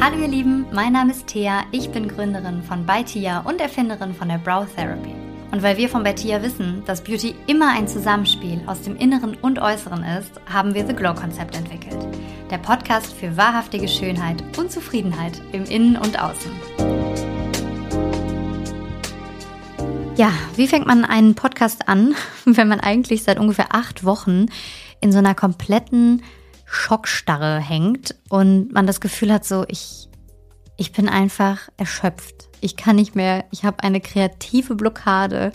Hallo ihr Lieben, mein Name ist Thea, ich bin Gründerin von Baitia und Erfinderin von der Brow Therapy. Und weil wir von Bettia wissen, dass Beauty immer ein Zusammenspiel aus dem Inneren und Äußeren ist, haben wir The Glow Konzept entwickelt. Der Podcast für wahrhaftige Schönheit und Zufriedenheit im Innen und Außen. Ja, wie fängt man einen Podcast an, wenn man eigentlich seit ungefähr acht Wochen in so einer kompletten Schockstarre hängt und man das Gefühl hat, so ich, ich bin einfach erschöpft. Ich kann nicht mehr, ich habe eine kreative Blockade.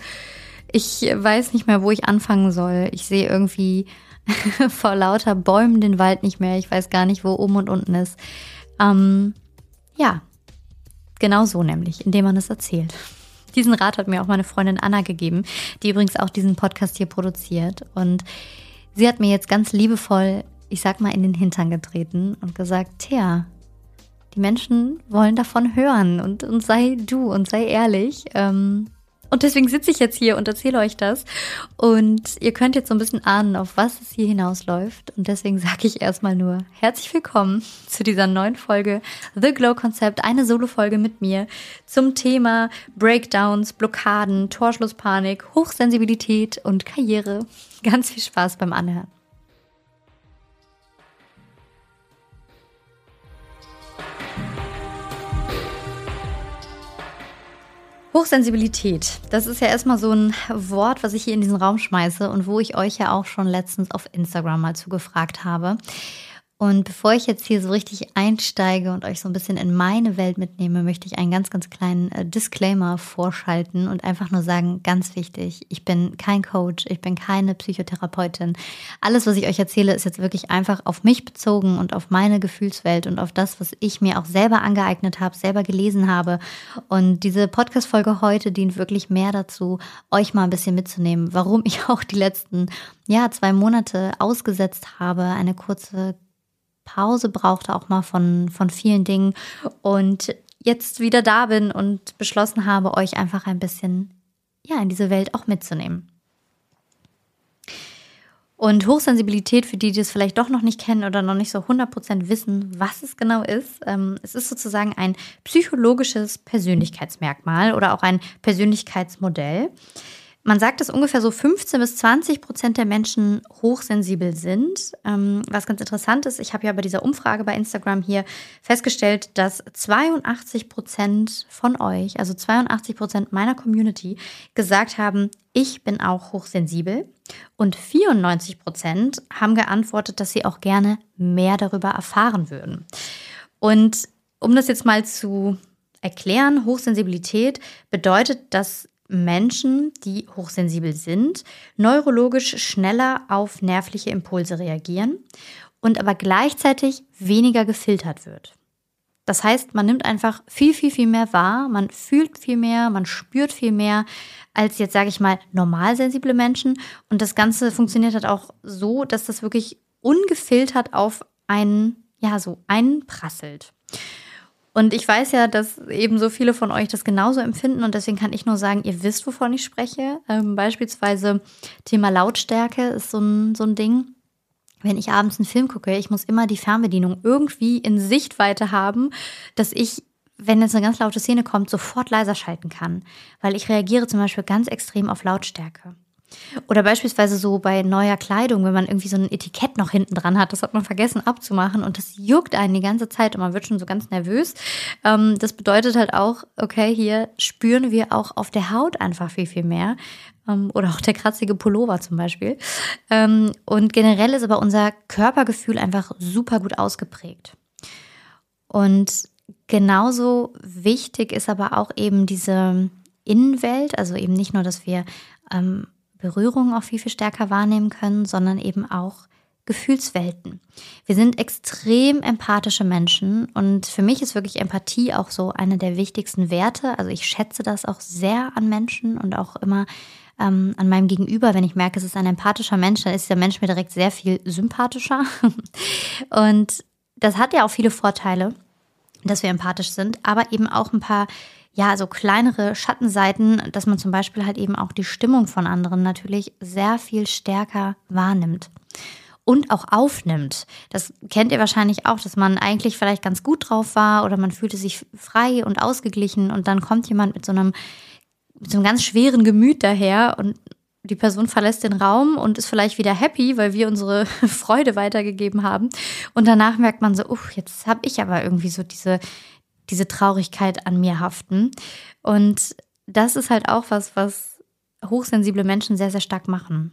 Ich weiß nicht mehr, wo ich anfangen soll. Ich sehe irgendwie vor lauter Bäumen den Wald nicht mehr. Ich weiß gar nicht, wo oben und unten ist. Ähm, ja, genau so nämlich, indem man es erzählt. Diesen Rat hat mir auch meine Freundin Anna gegeben, die übrigens auch diesen Podcast hier produziert. Und sie hat mir jetzt ganz liebevoll, ich sag mal, in den Hintern getreten und gesagt, Thea, die Menschen wollen davon hören und, und sei du und sei ehrlich. Ähm, und deswegen sitze ich jetzt hier und erzähle euch das. Und ihr könnt jetzt so ein bisschen ahnen, auf was es hier hinausläuft. Und deswegen sage ich erstmal nur herzlich willkommen zu dieser neuen Folge The Glow Concept, eine Solo-Folge mit mir zum Thema Breakdowns, Blockaden, Torschlusspanik, Hochsensibilität und Karriere. Ganz viel Spaß beim Anhören. Hochsensibilität, das ist ja erstmal so ein Wort, was ich hier in diesen Raum schmeiße und wo ich euch ja auch schon letztens auf Instagram mal zugefragt habe. Und bevor ich jetzt hier so richtig einsteige und euch so ein bisschen in meine Welt mitnehme, möchte ich einen ganz, ganz kleinen äh, Disclaimer vorschalten und einfach nur sagen, ganz wichtig, ich bin kein Coach, ich bin keine Psychotherapeutin. Alles, was ich euch erzähle, ist jetzt wirklich einfach auf mich bezogen und auf meine Gefühlswelt und auf das, was ich mir auch selber angeeignet habe, selber gelesen habe. Und diese Podcast-Folge heute dient wirklich mehr dazu, euch mal ein bisschen mitzunehmen, warum ich auch die letzten, ja, zwei Monate ausgesetzt habe, eine kurze Pause brauchte, auch mal von, von vielen Dingen. Und jetzt wieder da bin und beschlossen habe, euch einfach ein bisschen ja, in diese Welt auch mitzunehmen. Und Hochsensibilität, für die, die es vielleicht doch noch nicht kennen oder noch nicht so 100% wissen, was es genau ist, ähm, es ist sozusagen ein psychologisches Persönlichkeitsmerkmal oder auch ein Persönlichkeitsmodell. Man sagt, dass ungefähr so 15 bis 20 Prozent der Menschen hochsensibel sind. Ähm, was ganz interessant ist, ich habe ja bei dieser Umfrage bei Instagram hier festgestellt, dass 82 Prozent von euch, also 82 Prozent meiner Community, gesagt haben, ich bin auch hochsensibel. Und 94 Prozent haben geantwortet, dass sie auch gerne mehr darüber erfahren würden. Und um das jetzt mal zu erklären, Hochsensibilität bedeutet, dass Menschen, die hochsensibel sind, neurologisch schneller auf nervliche Impulse reagieren und aber gleichzeitig weniger gefiltert wird. Das heißt, man nimmt einfach viel, viel, viel mehr wahr, man fühlt viel mehr, man spürt viel mehr als jetzt, sage ich mal, normalsensible Menschen. Und das Ganze funktioniert halt auch so, dass das wirklich ungefiltert auf einen, ja, so einprasselt. Und ich weiß ja, dass eben so viele von euch das genauso empfinden und deswegen kann ich nur sagen, ihr wisst, wovon ich spreche. Ähm, beispielsweise Thema Lautstärke ist so ein, so ein Ding. Wenn ich abends einen Film gucke, ich muss immer die Fernbedienung irgendwie in Sichtweite haben, dass ich wenn jetzt eine ganz laute Szene kommt, sofort leiser schalten kann. Weil ich reagiere zum Beispiel ganz extrem auf Lautstärke. Oder beispielsweise so bei neuer Kleidung, wenn man irgendwie so ein Etikett noch hinten dran hat, das hat man vergessen abzumachen und das juckt einen die ganze Zeit und man wird schon so ganz nervös. Ähm, das bedeutet halt auch, okay, hier spüren wir auch auf der Haut einfach viel, viel mehr. Ähm, oder auch der kratzige Pullover zum Beispiel. Ähm, und generell ist aber unser Körpergefühl einfach super gut ausgeprägt. Und genauso wichtig ist aber auch eben diese Innenwelt, also eben nicht nur, dass wir ähm, Berührung auch viel, viel stärker wahrnehmen können, sondern eben auch Gefühlswelten. Wir sind extrem empathische Menschen und für mich ist wirklich Empathie auch so eine der wichtigsten Werte. Also ich schätze das auch sehr an Menschen und auch immer ähm, an meinem Gegenüber, wenn ich merke, es ist ein empathischer Mensch, dann ist der Mensch mir direkt sehr viel sympathischer. und das hat ja auch viele Vorteile, dass wir empathisch sind, aber eben auch ein paar ja, so kleinere Schattenseiten, dass man zum Beispiel halt eben auch die Stimmung von anderen natürlich sehr viel stärker wahrnimmt und auch aufnimmt. Das kennt ihr wahrscheinlich auch, dass man eigentlich vielleicht ganz gut drauf war oder man fühlte sich frei und ausgeglichen und dann kommt jemand mit so einem, mit so einem ganz schweren Gemüt daher und die Person verlässt den Raum und ist vielleicht wieder happy, weil wir unsere Freude weitergegeben haben. Und danach merkt man so, uff, jetzt habe ich aber irgendwie so diese, diese Traurigkeit an mir haften. Und das ist halt auch was, was hochsensible Menschen sehr, sehr stark machen.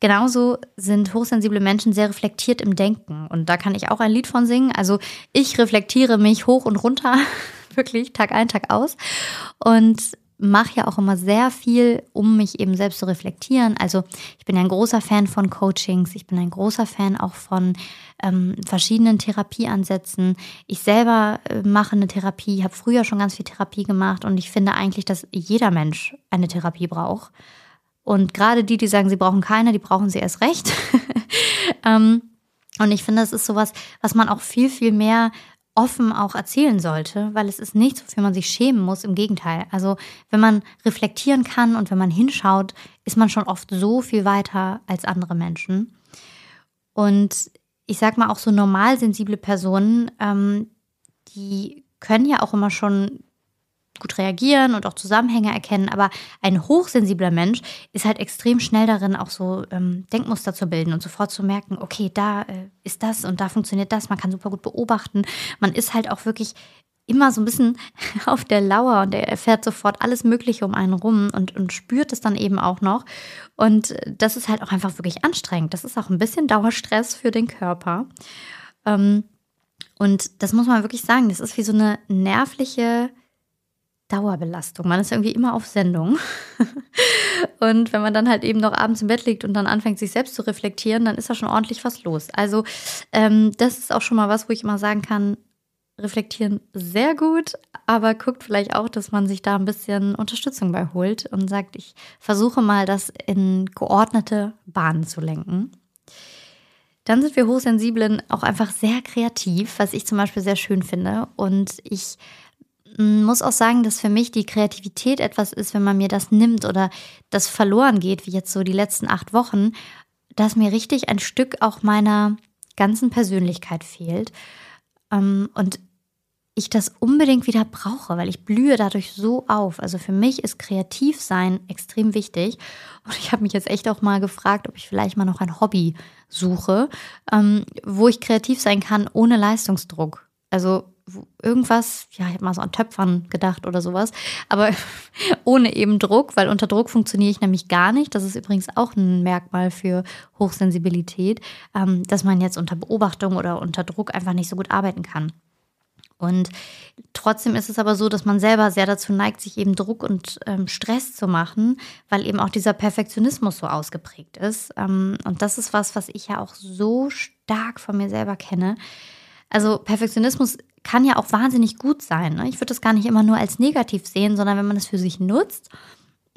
Genauso sind hochsensible Menschen sehr reflektiert im Denken. Und da kann ich auch ein Lied von singen. Also ich reflektiere mich hoch und runter, wirklich Tag ein, Tag aus. Und mache ja auch immer sehr viel, um mich eben selbst zu reflektieren. Also ich bin ein großer Fan von Coachings, ich bin ein großer Fan auch von ähm, verschiedenen Therapieansätzen. Ich selber äh, mache eine Therapie, habe früher schon ganz viel Therapie gemacht und ich finde eigentlich, dass jeder Mensch eine Therapie braucht. Und gerade die, die sagen, sie brauchen keine, die brauchen sie erst recht. ähm, und ich finde, das ist sowas, was man auch viel, viel mehr offen auch erzählen sollte, weil es ist nichts, wofür man sich schämen muss. Im Gegenteil. Also wenn man reflektieren kann und wenn man hinschaut, ist man schon oft so viel weiter als andere Menschen. Und ich sag mal auch so normal sensible Personen, ähm, die können ja auch immer schon gut reagieren und auch Zusammenhänge erkennen, aber ein hochsensibler Mensch ist halt extrem schnell darin, auch so ähm, Denkmuster zu bilden und sofort zu merken, okay, da äh, ist das und da funktioniert das, man kann super gut beobachten. Man ist halt auch wirklich immer so ein bisschen auf der Lauer und er erfährt sofort alles Mögliche um einen rum und, und spürt es dann eben auch noch. Und das ist halt auch einfach wirklich anstrengend. Das ist auch ein bisschen Dauerstress für den Körper. Ähm, und das muss man wirklich sagen, das ist wie so eine nervliche Dauerbelastung. Man ist irgendwie immer auf Sendung. und wenn man dann halt eben noch abends im Bett liegt und dann anfängt, sich selbst zu reflektieren, dann ist da schon ordentlich was los. Also ähm, das ist auch schon mal was, wo ich immer sagen kann, reflektieren sehr gut, aber guckt vielleicht auch, dass man sich da ein bisschen Unterstützung bei holt und sagt, ich versuche mal, das in geordnete Bahnen zu lenken. Dann sind wir Hochsensiblen auch einfach sehr kreativ, was ich zum Beispiel sehr schön finde. Und ich muss auch sagen, dass für mich die Kreativität etwas ist, wenn man mir das nimmt oder das verloren geht, wie jetzt so die letzten acht Wochen, dass mir richtig ein Stück auch meiner ganzen Persönlichkeit fehlt. Ähm, und ich das unbedingt wieder brauche, weil ich blühe dadurch so auf. Also für mich ist Kreativsein extrem wichtig. Und ich habe mich jetzt echt auch mal gefragt, ob ich vielleicht mal noch ein Hobby suche, ähm, wo ich kreativ sein kann ohne Leistungsdruck. Also irgendwas, ja, ich habe mal so an Töpfern gedacht oder sowas, aber ohne eben Druck, weil unter Druck funktioniere ich nämlich gar nicht. Das ist übrigens auch ein Merkmal für Hochsensibilität, ähm, dass man jetzt unter Beobachtung oder unter Druck einfach nicht so gut arbeiten kann. Und trotzdem ist es aber so, dass man selber sehr dazu neigt, sich eben Druck und ähm, Stress zu machen, weil eben auch dieser Perfektionismus so ausgeprägt ist. Ähm, und das ist was, was ich ja auch so stark von mir selber kenne. Also Perfektionismus kann ja auch wahnsinnig gut sein. Ne? Ich würde das gar nicht immer nur als negativ sehen, sondern wenn man es für sich nutzt,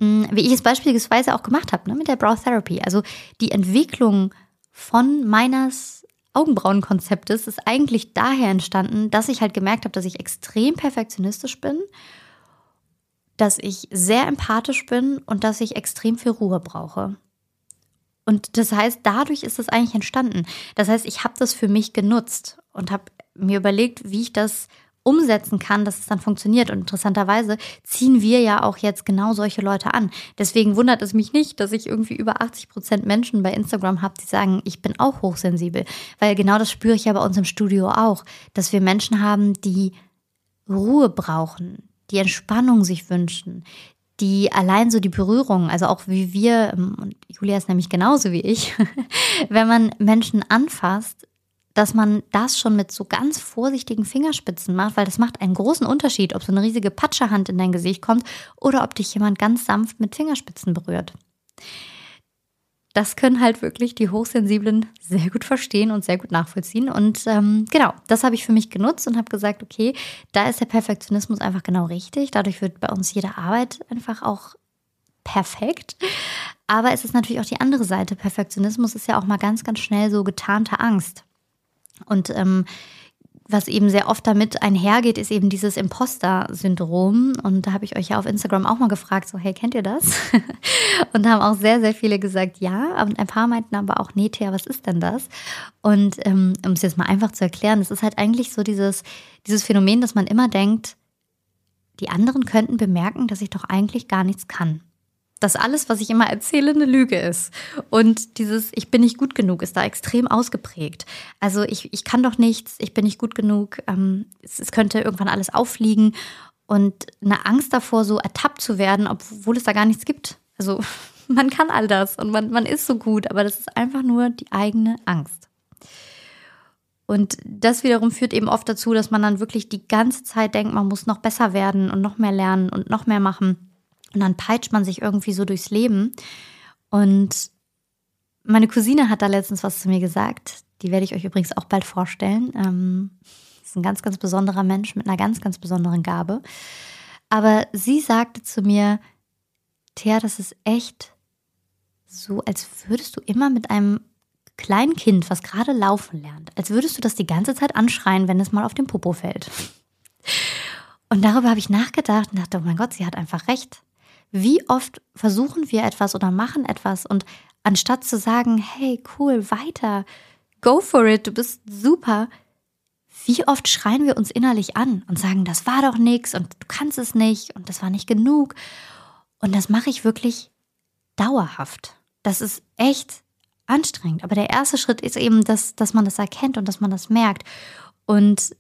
mm, wie ich es beispielsweise auch gemacht habe ne, mit der Brow Therapy. Also die Entwicklung von meines Augenbrauenkonzeptes ist eigentlich daher entstanden, dass ich halt gemerkt habe, dass ich extrem perfektionistisch bin, dass ich sehr empathisch bin und dass ich extrem viel Ruhe brauche. Und das heißt, dadurch ist es eigentlich entstanden. Das heißt, ich habe das für mich genutzt und habe mir überlegt, wie ich das umsetzen kann, dass es dann funktioniert. Und interessanterweise ziehen wir ja auch jetzt genau solche Leute an. Deswegen wundert es mich nicht, dass ich irgendwie über 80 Prozent Menschen bei Instagram habe, die sagen, ich bin auch hochsensibel. Weil genau das spüre ich ja bei uns im Studio auch, dass wir Menschen haben, die Ruhe brauchen, die Entspannung sich wünschen, die allein so die Berührung, also auch wie wir, und Julia ist nämlich genauso wie ich, wenn man Menschen anfasst, dass man das schon mit so ganz vorsichtigen Fingerspitzen macht, weil das macht einen großen Unterschied, ob so eine riesige Patscherhand in dein Gesicht kommt oder ob dich jemand ganz sanft mit Fingerspitzen berührt. das können halt wirklich die Hochsensiblen sehr gut verstehen und sehr gut nachvollziehen. Und ähm, genau, das habe ich für mich genutzt und habe gesagt, okay, da ist der Perfektionismus einfach genau richtig. Dadurch wird bei uns jede Arbeit einfach auch perfekt. Aber es ist natürlich auch die andere Seite. Perfektionismus ist ja auch mal ganz, ganz schnell so getarnte Angst. Und ähm, was eben sehr oft damit einhergeht, ist eben dieses Imposter-Syndrom. Und da habe ich euch ja auf Instagram auch mal gefragt, so, hey, kennt ihr das? und da haben auch sehr, sehr viele gesagt, ja. Und ein paar meinten aber auch, nee, Thea, was ist denn das? Und ähm, um es jetzt mal einfach zu erklären, es ist halt eigentlich so dieses, dieses Phänomen, dass man immer denkt, die anderen könnten bemerken, dass ich doch eigentlich gar nichts kann dass alles, was ich immer erzähle, eine Lüge ist. Und dieses Ich bin nicht gut genug ist da extrem ausgeprägt. Also ich, ich kann doch nichts, ich bin nicht gut genug, ähm, es, es könnte irgendwann alles auffliegen und eine Angst davor, so ertappt zu werden, obwohl es da gar nichts gibt. Also man kann all das und man, man ist so gut, aber das ist einfach nur die eigene Angst. Und das wiederum führt eben oft dazu, dass man dann wirklich die ganze Zeit denkt, man muss noch besser werden und noch mehr lernen und noch mehr machen. Und dann peitscht man sich irgendwie so durchs Leben. Und meine Cousine hat da letztens was zu mir gesagt. Die werde ich euch übrigens auch bald vorstellen. Ähm, ist ein ganz, ganz besonderer Mensch mit einer ganz, ganz besonderen Gabe. Aber sie sagte zu mir, Thea, das ist echt so, als würdest du immer mit einem kleinen Kind, was gerade laufen lernt, als würdest du das die ganze Zeit anschreien, wenn es mal auf den Popo fällt. Und darüber habe ich nachgedacht und dachte, oh mein Gott, sie hat einfach recht. Wie oft versuchen wir etwas oder machen etwas und anstatt zu sagen, hey, cool, weiter, go for it, du bist super, wie oft schreien wir uns innerlich an und sagen, das war doch nichts und du kannst es nicht und das war nicht genug. Und das mache ich wirklich dauerhaft. Das ist echt anstrengend. Aber der erste Schritt ist eben, dass, dass man das erkennt und dass man das merkt. Und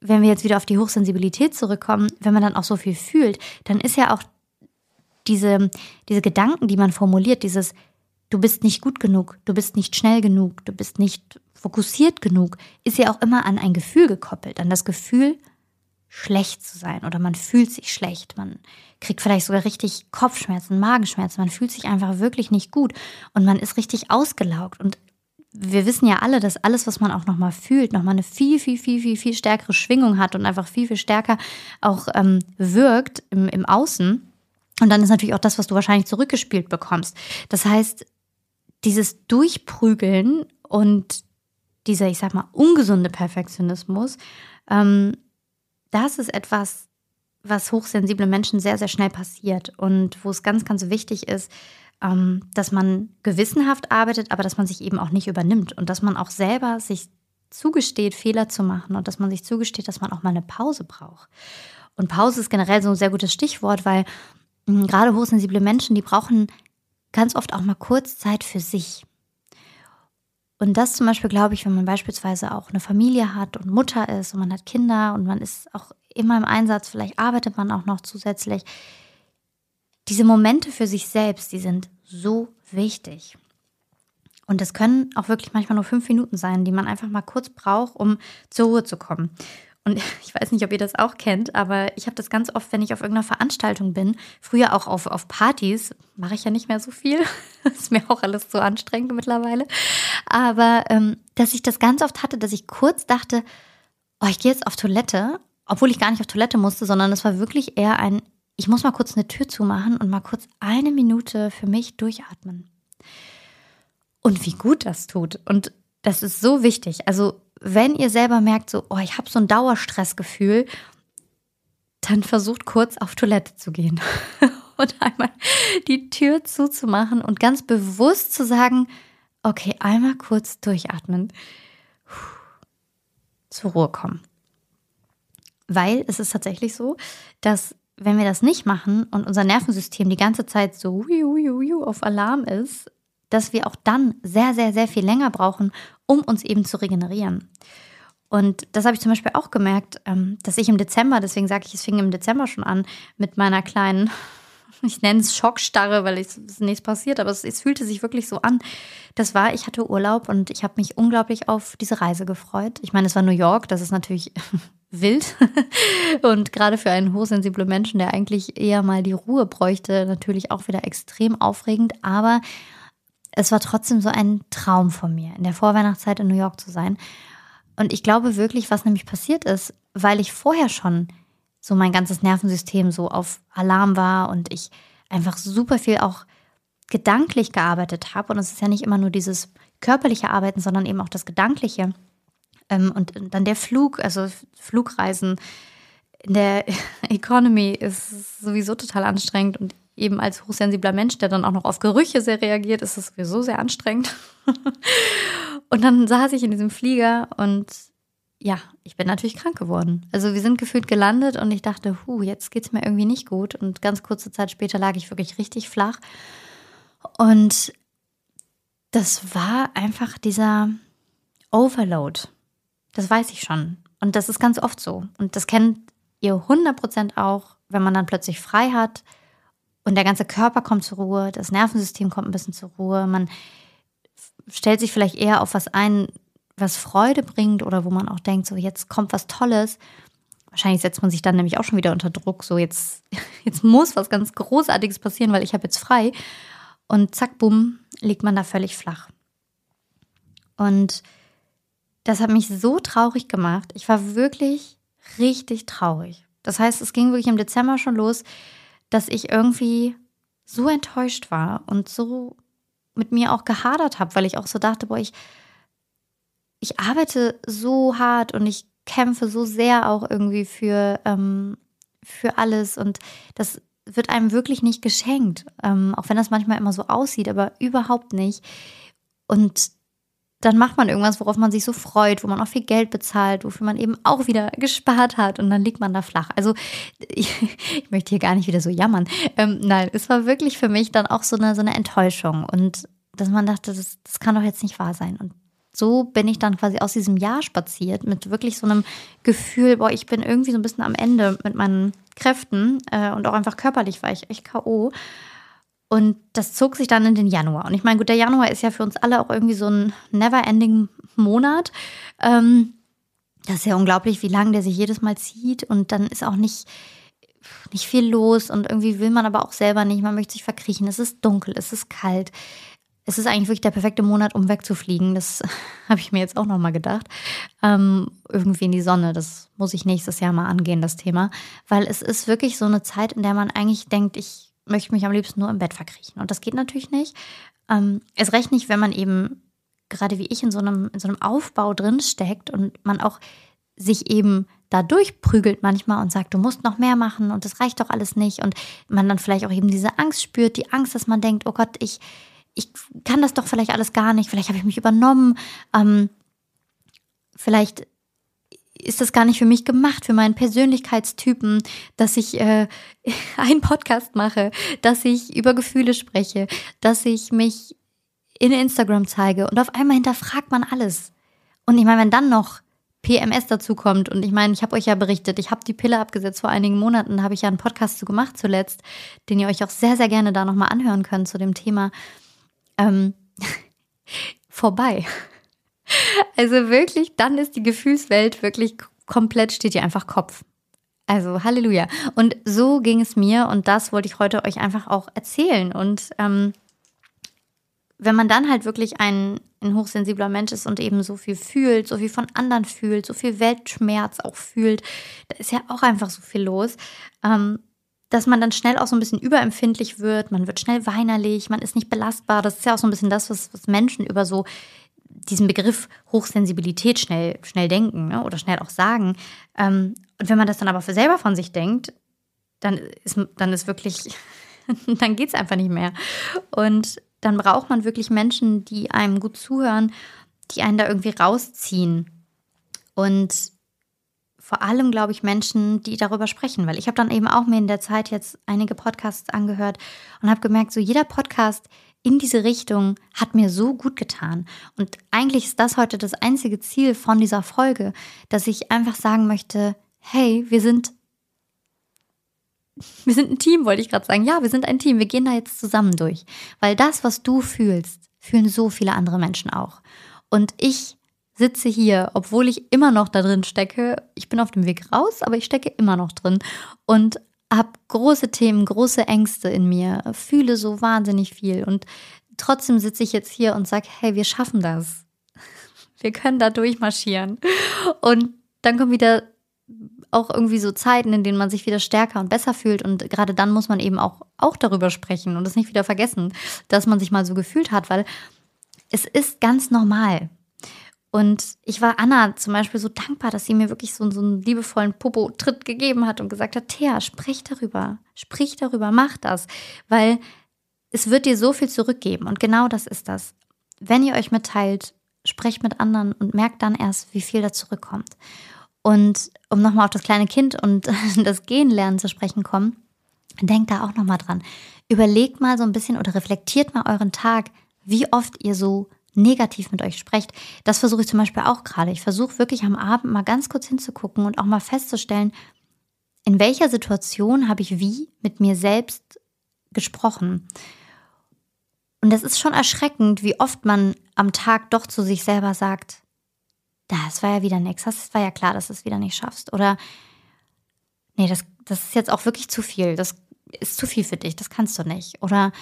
wenn wir jetzt wieder auf die Hochsensibilität zurückkommen, wenn man dann auch so viel fühlt, dann ist ja auch diese, diese Gedanken, die man formuliert, dieses du bist nicht gut genug, du bist nicht schnell genug, du bist nicht fokussiert genug, ist ja auch immer an ein Gefühl gekoppelt, an das Gefühl, schlecht zu sein. Oder man fühlt sich schlecht, man kriegt vielleicht sogar richtig Kopfschmerzen, Magenschmerzen, man fühlt sich einfach wirklich nicht gut. Und man ist richtig ausgelaugt. Und wir wissen ja alle, dass alles, was man auch nochmal fühlt, nochmal eine viel, viel, viel, viel, viel stärkere Schwingung hat und einfach viel, viel stärker auch ähm, wirkt im, im Außen. Und dann ist natürlich auch das, was du wahrscheinlich zurückgespielt bekommst. Das heißt, dieses Durchprügeln und dieser, ich sag mal, ungesunde Perfektionismus, ähm, das ist etwas, was hochsensible Menschen sehr, sehr schnell passiert und wo es ganz, ganz wichtig ist, ähm, dass man gewissenhaft arbeitet, aber dass man sich eben auch nicht übernimmt und dass man auch selber sich zugesteht, Fehler zu machen und dass man sich zugesteht, dass man auch mal eine Pause braucht. Und Pause ist generell so ein sehr gutes Stichwort, weil gerade hochsensible Menschen, die brauchen ganz oft auch mal kurz Zeit für sich. Und das zum Beispiel glaube ich, wenn man beispielsweise auch eine Familie hat und Mutter ist und man hat Kinder und man ist auch immer im Einsatz, vielleicht arbeitet man auch noch zusätzlich. Diese Momente für sich selbst, die sind so wichtig. Und das können auch wirklich manchmal nur fünf Minuten sein, die man einfach mal kurz braucht, um zur Ruhe zu kommen. Und ich weiß nicht, ob ihr das auch kennt, aber ich habe das ganz oft, wenn ich auf irgendeiner Veranstaltung bin, früher auch auf, auf Partys, mache ich ja nicht mehr so viel. ist mir auch alles zu anstrengend mittlerweile. Aber ähm, dass ich das ganz oft hatte, dass ich kurz dachte, oh, ich gehe jetzt auf Toilette, obwohl ich gar nicht auf Toilette musste, sondern es war wirklich eher ein, ich muss mal kurz eine Tür zumachen und mal kurz eine Minute für mich durchatmen. Und wie gut das tut. Und das ist so wichtig. Also wenn ihr selber merkt, so, oh, ich habe so ein Dauerstressgefühl, dann versucht kurz auf Toilette zu gehen und einmal die Tür zuzumachen und ganz bewusst zu sagen, okay, einmal kurz durchatmen, zur Ruhe kommen. Weil es ist tatsächlich so, dass wenn wir das nicht machen und unser Nervensystem die ganze Zeit so auf Alarm ist, dass wir auch dann sehr, sehr, sehr viel länger brauchen, um uns eben zu regenerieren. Und das habe ich zum Beispiel auch gemerkt, ähm, dass ich im Dezember, deswegen sage ich, es fing im Dezember schon an, mit meiner kleinen, ich nenne es Schockstarre, weil es ist nichts passiert, aber es, es, fühlte sich wirklich so an. Das war, ich hatte Urlaub und ich habe mich unglaublich auf diese Reise gefreut. Ich meine, es war New York, das ist natürlich wild und gerade für einen hochsensiblen Menschen, der eigentlich eher mal die Ruhe bräuchte, natürlich auch wieder extrem aufregend, aber es war trotzdem so ein Traum von mir, in der Vorweihnachtszeit in New York zu sein. Und ich glaube wirklich, was nämlich passiert ist, weil ich vorher schon so mein ganzes Nervensystem so auf Alarm war und ich einfach super viel auch gedanklich gearbeitet habe. Und es ist ja nicht immer nur dieses körperliche Arbeiten, sondern eben auch das Gedankliche. Ähm, und dann der Flug, also Flugreisen in der Economy ist sowieso total anstrengend und eben als hochsensibler Mensch, der dann auch noch auf Gerüche sehr reagiert, ist es sowieso sehr anstrengend. und dann saß ich in diesem Flieger und ja, ich bin natürlich krank geworden. Also wir sind gefühlt gelandet und ich dachte, hu, jetzt geht es mir irgendwie nicht gut. Und ganz kurze Zeit später lag ich wirklich richtig flach. Und das war einfach dieser Overload. Das weiß ich schon. Und das ist ganz oft so. Und das kennt ihr 100% auch, wenn man dann plötzlich frei hat und der ganze Körper kommt zur Ruhe, das Nervensystem kommt ein bisschen zur Ruhe. Man stellt sich vielleicht eher auf was ein, was Freude bringt oder wo man auch denkt, so jetzt kommt was Tolles. Wahrscheinlich setzt man sich dann nämlich auch schon wieder unter Druck, so jetzt, jetzt muss was ganz Großartiges passieren, weil ich habe jetzt frei. Und zack, bumm, liegt man da völlig flach. Und das hat mich so traurig gemacht. Ich war wirklich richtig traurig. Das heißt, es ging wirklich im Dezember schon los, dass ich irgendwie so enttäuscht war und so mit mir auch gehadert habe, weil ich auch so dachte, boah, ich, ich arbeite so hart und ich kämpfe so sehr auch irgendwie für, ähm, für alles und das wird einem wirklich nicht geschenkt, ähm, auch wenn das manchmal immer so aussieht, aber überhaupt nicht. Und dann macht man irgendwas, worauf man sich so freut, wo man auch viel Geld bezahlt, wofür man eben auch wieder gespart hat und dann liegt man da flach. Also ich, ich möchte hier gar nicht wieder so jammern. Ähm, nein, es war wirklich für mich dann auch so eine, so eine Enttäuschung und dass man dachte, das, das kann doch jetzt nicht wahr sein. Und so bin ich dann quasi aus diesem Jahr spaziert mit wirklich so einem Gefühl, boah, ich bin irgendwie so ein bisschen am Ende mit meinen Kräften äh, und auch einfach körperlich war ich echt K.O. Und das zog sich dann in den Januar. Und ich meine, gut, der Januar ist ja für uns alle auch irgendwie so ein never-ending Monat. Ähm, das ist ja unglaublich, wie lange der sich jedes Mal zieht. Und dann ist auch nicht, nicht viel los. Und irgendwie will man aber auch selber nicht. Man möchte sich verkriechen. Es ist dunkel, es ist kalt. Es ist eigentlich wirklich der perfekte Monat, um wegzufliegen. Das habe ich mir jetzt auch nochmal gedacht. Ähm, irgendwie in die Sonne. Das muss ich nächstes Jahr mal angehen, das Thema. Weil es ist wirklich so eine Zeit, in der man eigentlich denkt, ich möchte mich am liebsten nur im Bett verkriechen. Und das geht natürlich nicht. Ähm, es reicht nicht, wenn man eben gerade wie ich in so einem, in so einem Aufbau drin steckt und man auch sich eben da durchprügelt manchmal und sagt, du musst noch mehr machen und das reicht doch alles nicht. Und man dann vielleicht auch eben diese Angst spürt, die Angst, dass man denkt, oh Gott, ich, ich kann das doch vielleicht alles gar nicht, vielleicht habe ich mich übernommen, ähm, vielleicht ist das gar nicht für mich gemacht, für meinen Persönlichkeitstypen, dass ich äh, einen Podcast mache, dass ich über Gefühle spreche, dass ich mich in Instagram zeige und auf einmal hinterfragt man alles. Und ich meine, wenn dann noch PMS dazu kommt und ich meine, ich habe euch ja berichtet, ich habe die Pille abgesetzt vor einigen Monaten, habe ich ja einen Podcast zu gemacht zuletzt, den ihr euch auch sehr, sehr gerne da nochmal anhören könnt zu dem Thema. Ähm, vorbei. Also wirklich, dann ist die Gefühlswelt wirklich komplett, steht ihr einfach Kopf. Also Halleluja. Und so ging es mir und das wollte ich heute euch einfach auch erzählen. Und ähm, wenn man dann halt wirklich ein, ein hochsensibler Mensch ist und eben so viel fühlt, so viel von anderen fühlt, so viel Weltschmerz auch fühlt, da ist ja auch einfach so viel los. Ähm, dass man dann schnell auch so ein bisschen überempfindlich wird, man wird schnell weinerlich, man ist nicht belastbar. Das ist ja auch so ein bisschen das, was, was Menschen über so diesen Begriff Hochsensibilität schnell, schnell denken ne? oder schnell auch sagen. Ähm, und wenn man das dann aber für selber von sich denkt, dann ist, dann ist wirklich, dann geht es einfach nicht mehr. Und dann braucht man wirklich Menschen, die einem gut zuhören, die einen da irgendwie rausziehen. Und vor allem, glaube ich, Menschen, die darüber sprechen, weil ich habe dann eben auch mir in der Zeit jetzt einige Podcasts angehört und habe gemerkt, so jeder Podcast in diese Richtung hat mir so gut getan. Und eigentlich ist das heute das einzige Ziel von dieser Folge, dass ich einfach sagen möchte, hey, wir sind wir sind ein Team, wollte ich gerade sagen. Ja, wir sind ein Team. Wir gehen da jetzt zusammen durch. Weil das, was du fühlst, fühlen so viele andere Menschen auch. Und ich sitze hier, obwohl ich immer noch da drin stecke. Ich bin auf dem Weg raus, aber ich stecke immer noch drin und habe große Themen, große Ängste in mir, fühle so wahnsinnig viel und trotzdem sitze ich jetzt hier und sage, hey, wir schaffen das. Wir können da durchmarschieren. Und dann kommen wieder auch irgendwie so Zeiten, in denen man sich wieder stärker und besser fühlt. Und gerade dann muss man eben auch, auch darüber sprechen und es nicht wieder vergessen, dass man sich mal so gefühlt hat, weil es ist ganz normal. Und ich war Anna zum Beispiel so dankbar, dass sie mir wirklich so, so einen liebevollen Popo-Tritt gegeben hat und gesagt hat, Thea, sprich darüber, sprich darüber, mach das, weil es wird dir so viel zurückgeben. Und genau das ist das. Wenn ihr euch mitteilt, sprecht mit anderen und merkt dann erst, wie viel da zurückkommt. Und um nochmal auf das kleine Kind und das Gehen lernen zu sprechen kommen, denkt da auch nochmal dran. Überlegt mal so ein bisschen oder reflektiert mal euren Tag, wie oft ihr so negativ mit euch sprecht. Das versuche ich zum Beispiel auch gerade. Ich versuche wirklich am Abend mal ganz kurz hinzugucken und auch mal festzustellen, in welcher Situation habe ich wie mit mir selbst gesprochen. Und das ist schon erschreckend, wie oft man am Tag doch zu sich selber sagt, das war ja wieder nichts. Das war ja klar, dass du es wieder nicht schaffst. Oder nee, das, das ist jetzt auch wirklich zu viel. Das ist zu viel für dich. Das kannst du nicht. Oder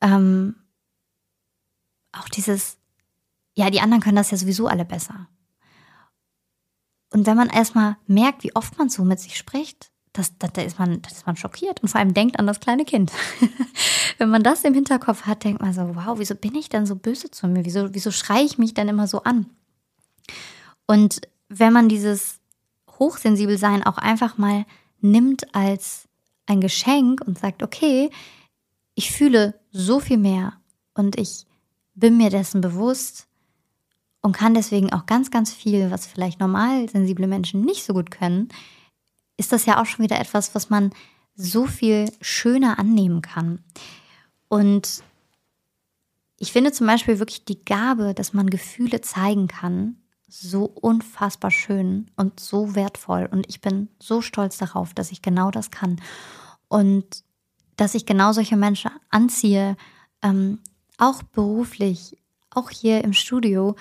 ähm, auch dieses, ja, die anderen können das ja sowieso alle besser. Und wenn man erstmal merkt, wie oft man so mit sich spricht, das, da, ist man, ist man schockiert und vor allem denkt an das kleine Kind. wenn man das im Hinterkopf hat, denkt man so, wow, wieso bin ich denn so böse zu mir? Wieso, wieso schreie ich mich denn immer so an? Und wenn man dieses Hochsensibelsein auch einfach mal nimmt als ein Geschenk und sagt, okay, ich fühle so viel mehr und ich bin mir dessen bewusst und kann deswegen auch ganz, ganz viel, was vielleicht normal sensible Menschen nicht so gut können, ist das ja auch schon wieder etwas, was man so viel schöner annehmen kann. Und ich finde zum Beispiel wirklich die Gabe, dass man Gefühle zeigen kann, so unfassbar schön und so wertvoll. Und ich bin so stolz darauf, dass ich genau das kann. Und dass ich genau solche Menschen anziehe, ähm, auch beruflich, auch hier im Studio,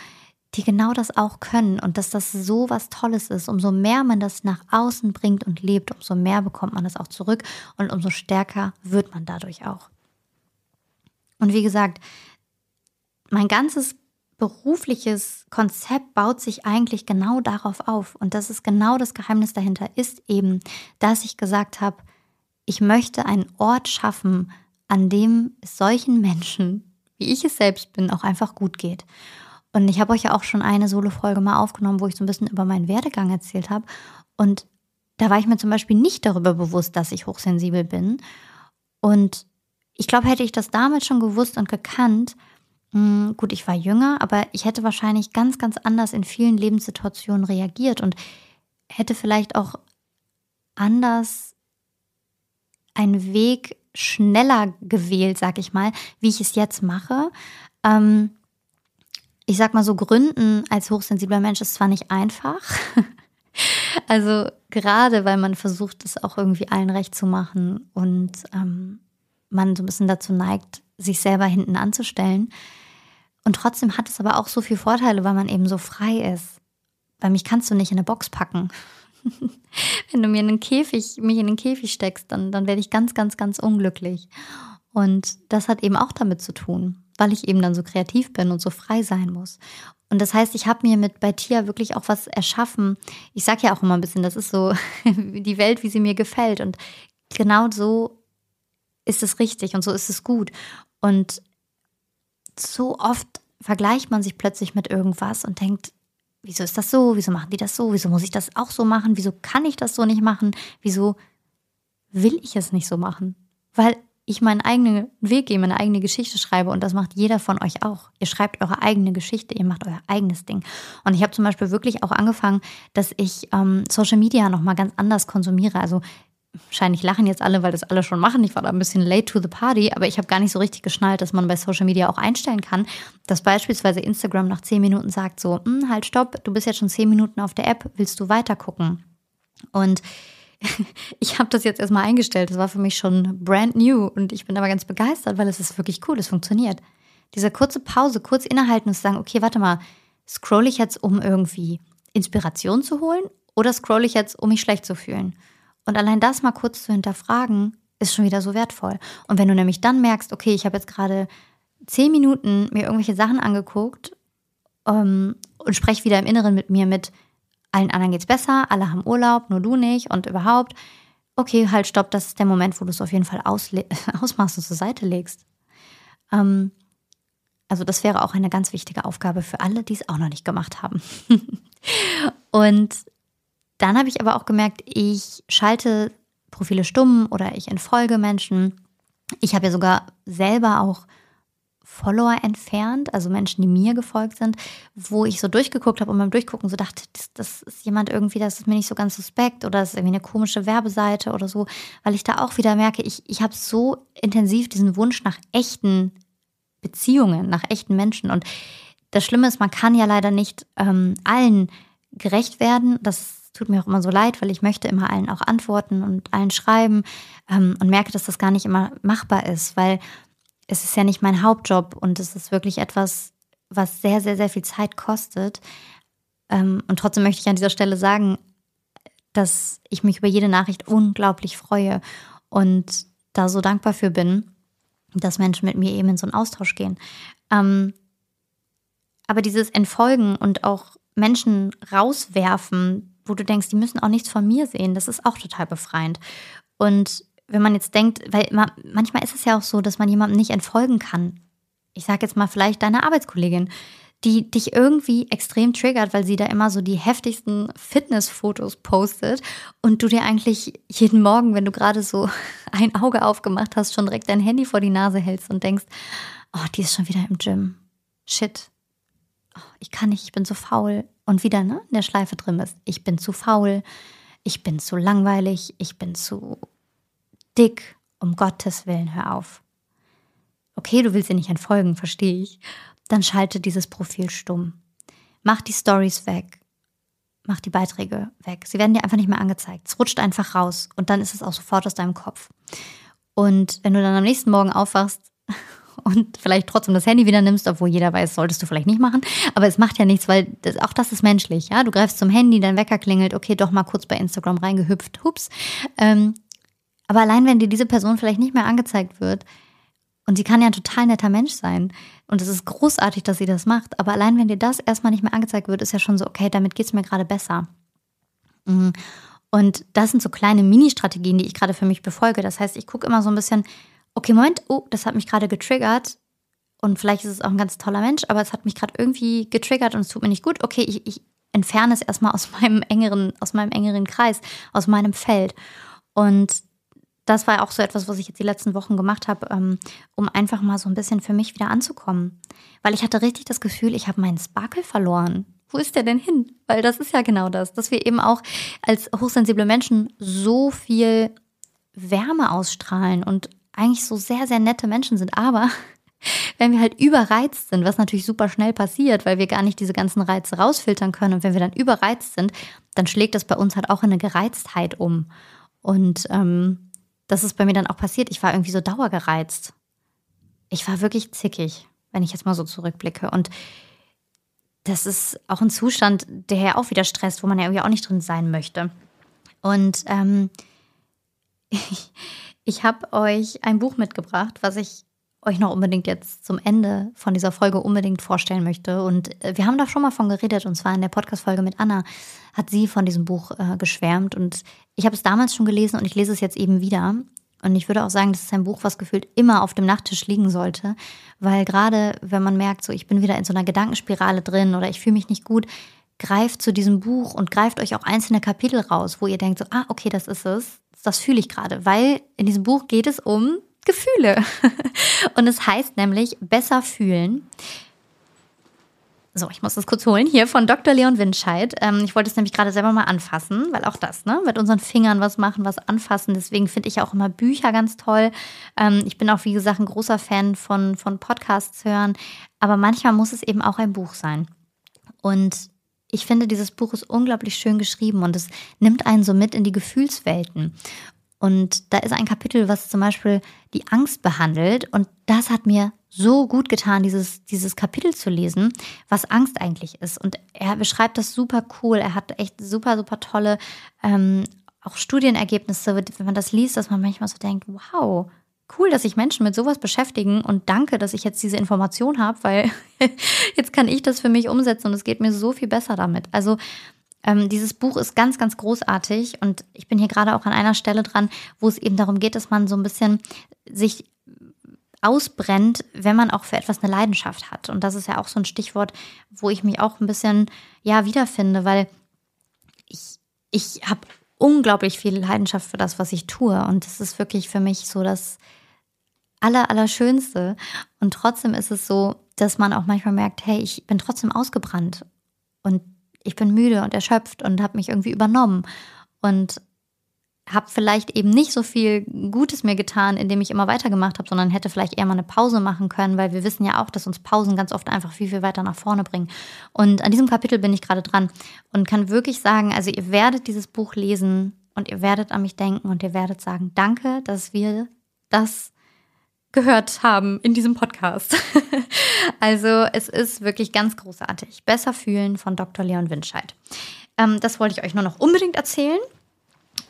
die genau das auch können und dass das so was Tolles ist. Umso mehr man das nach außen bringt und lebt, umso mehr bekommt man das auch zurück und umso stärker wird man dadurch auch. Und wie gesagt, mein ganzes berufliches Konzept baut sich eigentlich genau darauf auf. Und das ist genau das Geheimnis dahinter, ist eben, dass ich gesagt habe, ich möchte einen Ort schaffen, an dem es solchen Menschen, wie ich es selbst bin, auch einfach gut geht. Und ich habe euch ja auch schon eine Solo-Folge mal aufgenommen, wo ich so ein bisschen über meinen Werdegang erzählt habe. Und da war ich mir zum Beispiel nicht darüber bewusst, dass ich hochsensibel bin. Und ich glaube, hätte ich das damals schon gewusst und gekannt, hm, gut, ich war jünger, aber ich hätte wahrscheinlich ganz, ganz anders in vielen Lebenssituationen reagiert und hätte vielleicht auch anders einen Weg schneller gewählt, sag ich mal, wie ich es jetzt mache. Ähm, ich sag mal so, gründen als hochsensibler Mensch ist zwar nicht einfach. also gerade weil man versucht, es auch irgendwie allen recht zu machen und ähm, man so ein bisschen dazu neigt, sich selber hinten anzustellen. Und trotzdem hat es aber auch so viele Vorteile, weil man eben so frei ist. Weil mich kannst du nicht in eine Box packen. Wenn du mir in den Käfig, mich in den Käfig steckst, dann, dann werde ich ganz, ganz, ganz unglücklich. Und das hat eben auch damit zu tun, weil ich eben dann so kreativ bin und so frei sein muss. Und das heißt, ich habe mir mit bei Tia wirklich auch was erschaffen. Ich sage ja auch immer ein bisschen, das ist so die Welt, wie sie mir gefällt. Und genau so ist es richtig und so ist es gut. Und so oft vergleicht man sich plötzlich mit irgendwas und denkt, wieso ist das so? Wieso machen die das so? Wieso muss ich das auch so machen? Wieso kann ich das so nicht machen? Wieso will ich es nicht so machen? Weil ich meinen eigenen Weg gehe, meine eigene Geschichte schreibe und das macht jeder von euch auch. Ihr schreibt eure eigene Geschichte, ihr macht euer eigenes Ding. Und ich habe zum Beispiel wirklich auch angefangen, dass ich ähm, Social Media nochmal ganz anders konsumiere. Also wahrscheinlich lachen jetzt alle, weil das alle schon machen. Ich war da ein bisschen late to the party, aber ich habe gar nicht so richtig geschnallt, dass man bei Social Media auch einstellen kann, dass beispielsweise Instagram nach zehn Minuten sagt so, hm, halt stopp, du bist jetzt schon zehn Minuten auf der App, willst du weiter gucken? Und ich habe das jetzt erstmal eingestellt. Das war für mich schon brand new und ich bin aber ganz begeistert, weil es ist wirklich cool, es funktioniert. Diese kurze Pause, kurz innehalten und sagen, okay, warte mal, scroll ich jetzt, um irgendwie Inspiration zu holen oder scroll ich jetzt, um mich schlecht zu fühlen? Und allein das mal kurz zu hinterfragen, ist schon wieder so wertvoll. Und wenn du nämlich dann merkst, okay, ich habe jetzt gerade zehn Minuten mir irgendwelche Sachen angeguckt ähm, und spreche wieder im Inneren mit mir mit, allen anderen geht's besser, alle haben Urlaub, nur du nicht und überhaupt. Okay, halt, stopp, das ist der Moment, wo du es auf jeden Fall ausmachst und zur Seite legst. Ähm, also das wäre auch eine ganz wichtige Aufgabe für alle, die es auch noch nicht gemacht haben. und dann habe ich aber auch gemerkt, ich schalte Profile stumm oder ich entfolge Menschen. Ich habe ja sogar selber auch Follower entfernt, also Menschen, die mir gefolgt sind, wo ich so durchgeguckt habe und beim Durchgucken so dachte, das, das, ist jemand irgendwie, das ist mir nicht so ganz suspekt oder das ist irgendwie eine komische Werbeseite oder so, weil ich da auch wieder merke, ich, ich habe so intensiv diesen Wunsch nach echten Beziehungen, nach echten Menschen. Und das Schlimme ist, man kann ja leider nicht ähm, allen gerecht werden. Das tut mir auch immer so leid, weil ich möchte immer allen auch antworten und allen schreiben ähm, und merke, dass das gar nicht immer machbar ist, weil es ist ja nicht mein Hauptjob und es ist wirklich etwas, was sehr, sehr, sehr viel Zeit kostet. Ähm, und trotzdem möchte ich an dieser Stelle sagen, dass ich mich über jede Nachricht unglaublich freue und da so dankbar für bin, dass Menschen mit mir eben in so einen Austausch gehen. Ähm, aber dieses Entfolgen und auch Menschen rauswerfen, wo du denkst, die müssen auch nichts von mir sehen, das ist auch total befreiend. Und wenn man jetzt denkt, weil man, manchmal ist es ja auch so, dass man jemandem nicht entfolgen kann. Ich sage jetzt mal vielleicht deine Arbeitskollegin, die dich irgendwie extrem triggert, weil sie da immer so die heftigsten Fitnessfotos postet und du dir eigentlich jeden Morgen, wenn du gerade so ein Auge aufgemacht hast, schon direkt dein Handy vor die Nase hältst und denkst, oh, die ist schon wieder im Gym. Shit. Oh, ich kann nicht, ich bin zu faul. Und wieder, ne, in der Schleife drin ist, ich bin zu faul, ich bin zu langweilig, ich bin zu dick, um Gottes Willen, hör auf. Okay, du willst ihr nicht entfolgen, verstehe ich. Dann schalte dieses Profil stumm. Mach die Stories weg. Mach die Beiträge weg. Sie werden dir einfach nicht mehr angezeigt. Es rutscht einfach raus und dann ist es auch sofort aus deinem Kopf. Und wenn du dann am nächsten Morgen aufwachst und vielleicht trotzdem das Handy wieder nimmst, obwohl jeder weiß, solltest du vielleicht nicht machen, aber es macht ja nichts, weil das, auch das ist menschlich. Ja, du greifst zum Handy, dein Wecker klingelt, okay, doch mal kurz bei Instagram reingehüpft, hups. Ähm, aber allein, wenn dir diese Person vielleicht nicht mehr angezeigt wird, und sie kann ja ein total netter Mensch sein. Und es ist großartig, dass sie das macht. Aber allein, wenn dir das erstmal nicht mehr angezeigt wird, ist ja schon so, okay, damit geht es mir gerade besser. Mhm. Und das sind so kleine Mini-Strategien, die ich gerade für mich befolge. Das heißt, ich gucke immer so ein bisschen, okay, Moment, oh, das hat mich gerade getriggert. Und vielleicht ist es auch ein ganz toller Mensch, aber es hat mich gerade irgendwie getriggert und es tut mir nicht gut. Okay, ich, ich entferne es erstmal aus meinem engeren, aus meinem engeren Kreis, aus meinem Feld. Und das war auch so etwas, was ich jetzt die letzten Wochen gemacht habe, ähm, um einfach mal so ein bisschen für mich wieder anzukommen. Weil ich hatte richtig das Gefühl, ich habe meinen Sparkle verloren. Wo ist der denn hin? Weil das ist ja genau das, dass wir eben auch als hochsensible Menschen so viel Wärme ausstrahlen und eigentlich so sehr, sehr nette Menschen sind. Aber wenn wir halt überreizt sind, was natürlich super schnell passiert, weil wir gar nicht diese ganzen Reize rausfiltern können und wenn wir dann überreizt sind, dann schlägt das bei uns halt auch in eine Gereiztheit um. Und ähm, das ist bei mir dann auch passiert. Ich war irgendwie so dauergereizt. Ich war wirklich zickig, wenn ich jetzt mal so zurückblicke. Und das ist auch ein Zustand, der ja auch wieder stresst, wo man ja irgendwie auch nicht drin sein möchte. Und ähm, ich, ich habe euch ein Buch mitgebracht, was ich euch noch unbedingt jetzt zum Ende von dieser Folge unbedingt vorstellen möchte. Und äh, wir haben da schon mal von geredet, und zwar in der Podcast-Folge mit Anna hat sie von diesem Buch äh, geschwärmt. Und ich habe es damals schon gelesen und ich lese es jetzt eben wieder. Und ich würde auch sagen, das ist ein Buch, was gefühlt immer auf dem Nachttisch liegen sollte, weil gerade wenn man merkt, so ich bin wieder in so einer Gedankenspirale drin oder ich fühle mich nicht gut, greift zu diesem Buch und greift euch auch einzelne Kapitel raus, wo ihr denkt, so, ah, okay, das ist es, das fühle ich gerade, weil in diesem Buch geht es um Gefühle. Und es heißt nämlich besser fühlen. So, ich muss das kurz holen. Hier von Dr. Leon Winscheid. Ähm, ich wollte es nämlich gerade selber mal anfassen, weil auch das, ne, mit unseren Fingern was machen, was anfassen. Deswegen finde ich auch immer Bücher ganz toll. Ähm, ich bin auch, wie gesagt, ein großer Fan von, von Podcasts hören. Aber manchmal muss es eben auch ein Buch sein. Und ich finde, dieses Buch ist unglaublich schön geschrieben und es nimmt einen so mit in die Gefühlswelten. Und da ist ein Kapitel, was zum Beispiel die Angst behandelt. Und das hat mir so gut getan, dieses, dieses Kapitel zu lesen, was Angst eigentlich ist. Und er beschreibt das super cool. Er hat echt super, super tolle ähm, auch Studienergebnisse, wenn man das liest, dass man manchmal so denkt, wow, cool, dass sich Menschen mit sowas beschäftigen und danke, dass ich jetzt diese Information habe, weil jetzt kann ich das für mich umsetzen und es geht mir so viel besser damit. Also ähm, dieses Buch ist ganz, ganz großartig und ich bin hier gerade auch an einer Stelle dran, wo es eben darum geht, dass man so ein bisschen sich ausbrennt, wenn man auch für etwas eine Leidenschaft hat. Und das ist ja auch so ein Stichwort, wo ich mich auch ein bisschen ja wiederfinde, weil ich, ich habe unglaublich viel Leidenschaft für das, was ich tue. Und das ist wirklich für mich so das Aller, Allerschönste. Und trotzdem ist es so, dass man auch manchmal merkt, hey, ich bin trotzdem ausgebrannt und ich bin müde und erschöpft und habe mich irgendwie übernommen. Und habe vielleicht eben nicht so viel Gutes mir getan, indem ich immer weitergemacht habe, sondern hätte vielleicht eher mal eine Pause machen können, weil wir wissen ja auch, dass uns Pausen ganz oft einfach viel, viel weiter nach vorne bringen. Und an diesem Kapitel bin ich gerade dran und kann wirklich sagen, also ihr werdet dieses Buch lesen und ihr werdet an mich denken und ihr werdet sagen, danke, dass wir das gehört haben in diesem Podcast. also es ist wirklich ganz großartig. Besser fühlen von Dr. Leon Winscheid. Ähm, das wollte ich euch nur noch unbedingt erzählen.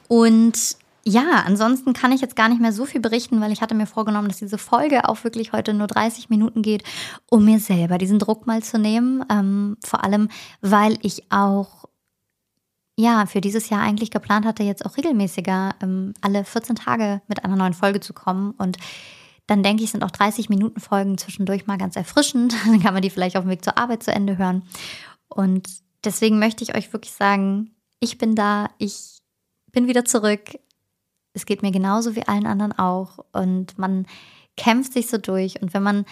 Und ja, ansonsten kann ich jetzt gar nicht mehr so viel berichten, weil ich hatte mir vorgenommen, dass diese Folge auch wirklich heute nur 30 Minuten geht, um mir selber diesen Druck mal zu nehmen. Ähm, vor allem, weil ich auch ja für dieses Jahr eigentlich geplant hatte, jetzt auch regelmäßiger ähm, alle 14 Tage mit einer neuen Folge zu kommen. Und dann denke ich, sind auch 30 Minuten Folgen zwischendurch mal ganz erfrischend. Dann kann man die vielleicht auf dem Weg zur Arbeit zu Ende hören. Und deswegen möchte ich euch wirklich sagen, ich bin da, ich bin wieder zurück. Es geht mir genauso wie allen anderen auch. Und man kämpft sich so durch. Und wenn man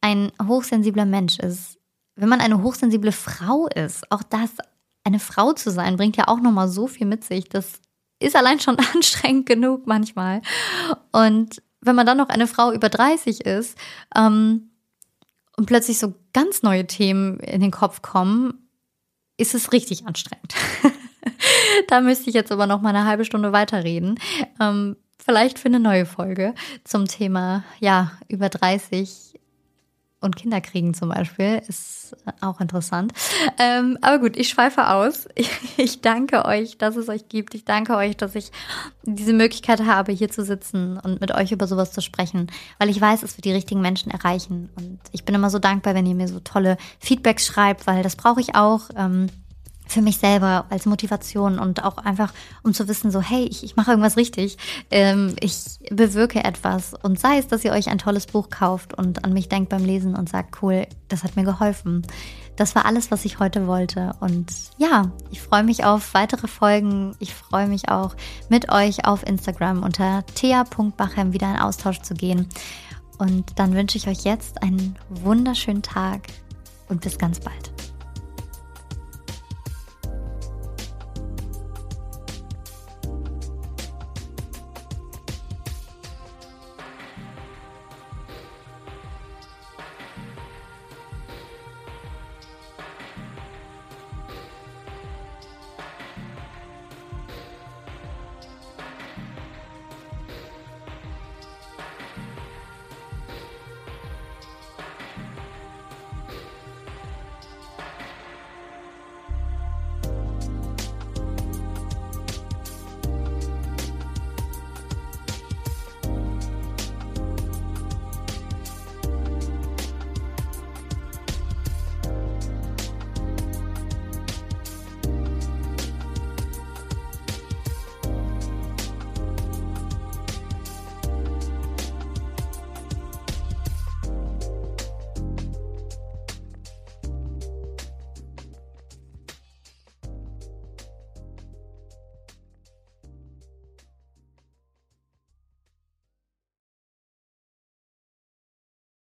ein hochsensibler Mensch ist, wenn man eine hochsensible Frau ist, auch das, eine Frau zu sein, bringt ja auch nochmal so viel mit sich. Das ist allein schon anstrengend genug manchmal. Und wenn man dann noch eine Frau über 30 ist ähm, und plötzlich so ganz neue Themen in den Kopf kommen, ist es richtig anstrengend. da müsste ich jetzt aber noch mal eine halbe Stunde weiterreden. Ähm, vielleicht für eine neue Folge zum Thema, ja, über 30 und Kinder kriegen zum Beispiel, ist auch interessant. Ähm, aber gut, ich schweife aus. Ich, ich, danke euch, dass es euch gibt. Ich danke euch, dass ich diese Möglichkeit habe, hier zu sitzen und mit euch über sowas zu sprechen, weil ich weiß, es wird die richtigen Menschen erreichen. Und ich bin immer so dankbar, wenn ihr mir so tolle Feedbacks schreibt, weil das brauche ich auch. Ähm, für mich selber als Motivation und auch einfach, um zu wissen, so, hey, ich, ich mache irgendwas richtig, ähm, ich bewirke etwas und sei es, dass ihr euch ein tolles Buch kauft und an mich denkt beim Lesen und sagt, cool, das hat mir geholfen. Das war alles, was ich heute wollte. Und ja, ich freue mich auf weitere Folgen. Ich freue mich auch, mit euch auf Instagram unter thea.bachem wieder in Austausch zu gehen. Und dann wünsche ich euch jetzt einen wunderschönen Tag und bis ganz bald.